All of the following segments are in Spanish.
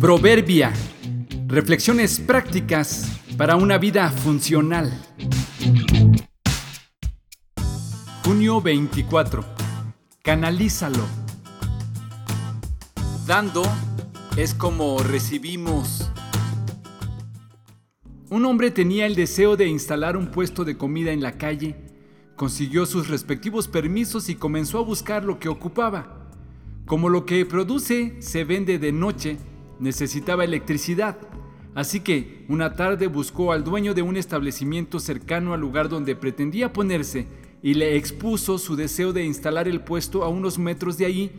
Proverbia. Reflexiones prácticas para una vida funcional. Junio 24. Canalízalo. Dando es como recibimos. Un hombre tenía el deseo de instalar un puesto de comida en la calle, consiguió sus respectivos permisos y comenzó a buscar lo que ocupaba. Como lo que produce se vende de noche, necesitaba electricidad. Así que una tarde buscó al dueño de un establecimiento cercano al lugar donde pretendía ponerse y le expuso su deseo de instalar el puesto a unos metros de ahí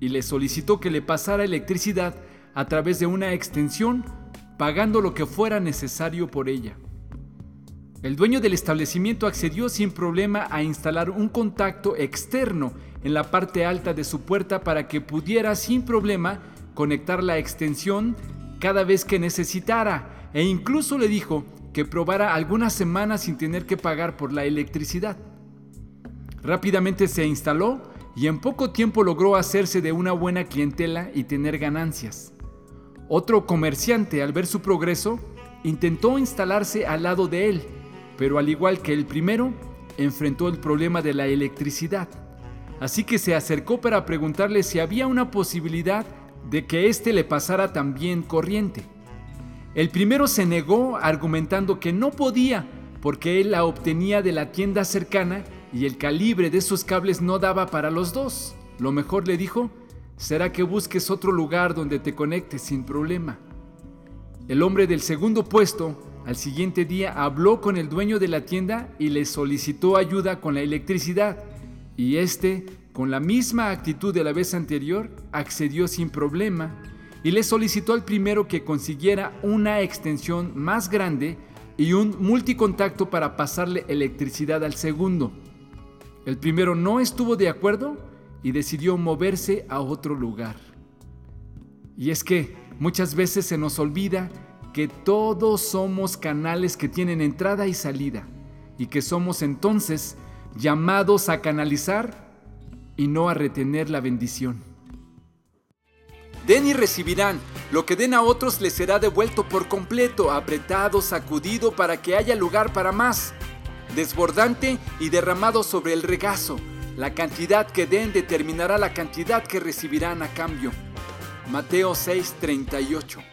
y le solicitó que le pasara electricidad a través de una extensión pagando lo que fuera necesario por ella. El dueño del establecimiento accedió sin problema a instalar un contacto externo en la parte alta de su puerta para que pudiera sin problema conectar la extensión cada vez que necesitara e incluso le dijo que probara algunas semanas sin tener que pagar por la electricidad. Rápidamente se instaló y en poco tiempo logró hacerse de una buena clientela y tener ganancias. Otro comerciante, al ver su progreso, intentó instalarse al lado de él, pero al igual que el primero, enfrentó el problema de la electricidad. Así que se acercó para preguntarle si había una posibilidad de que éste le pasara también corriente. El primero se negó argumentando que no podía porque él la obtenía de la tienda cercana y el calibre de sus cables no daba para los dos. Lo mejor le dijo, será que busques otro lugar donde te conectes sin problema. El hombre del segundo puesto al siguiente día habló con el dueño de la tienda y le solicitó ayuda con la electricidad, y este, con la misma actitud de la vez anterior, accedió sin problema y le solicitó al primero que consiguiera una extensión más grande y un multicontacto para pasarle electricidad al segundo. El primero no estuvo de acuerdo y decidió moverse a otro lugar. Y es que muchas veces se nos olvida que todos somos canales que tienen entrada y salida y que somos entonces llamados a canalizar y no a retener la bendición. Den y recibirán, lo que den a otros les será devuelto por completo, apretado, sacudido para que haya lugar para más, desbordante y derramado sobre el regazo. La cantidad que den determinará la cantidad que recibirán a cambio. Mateo 6:38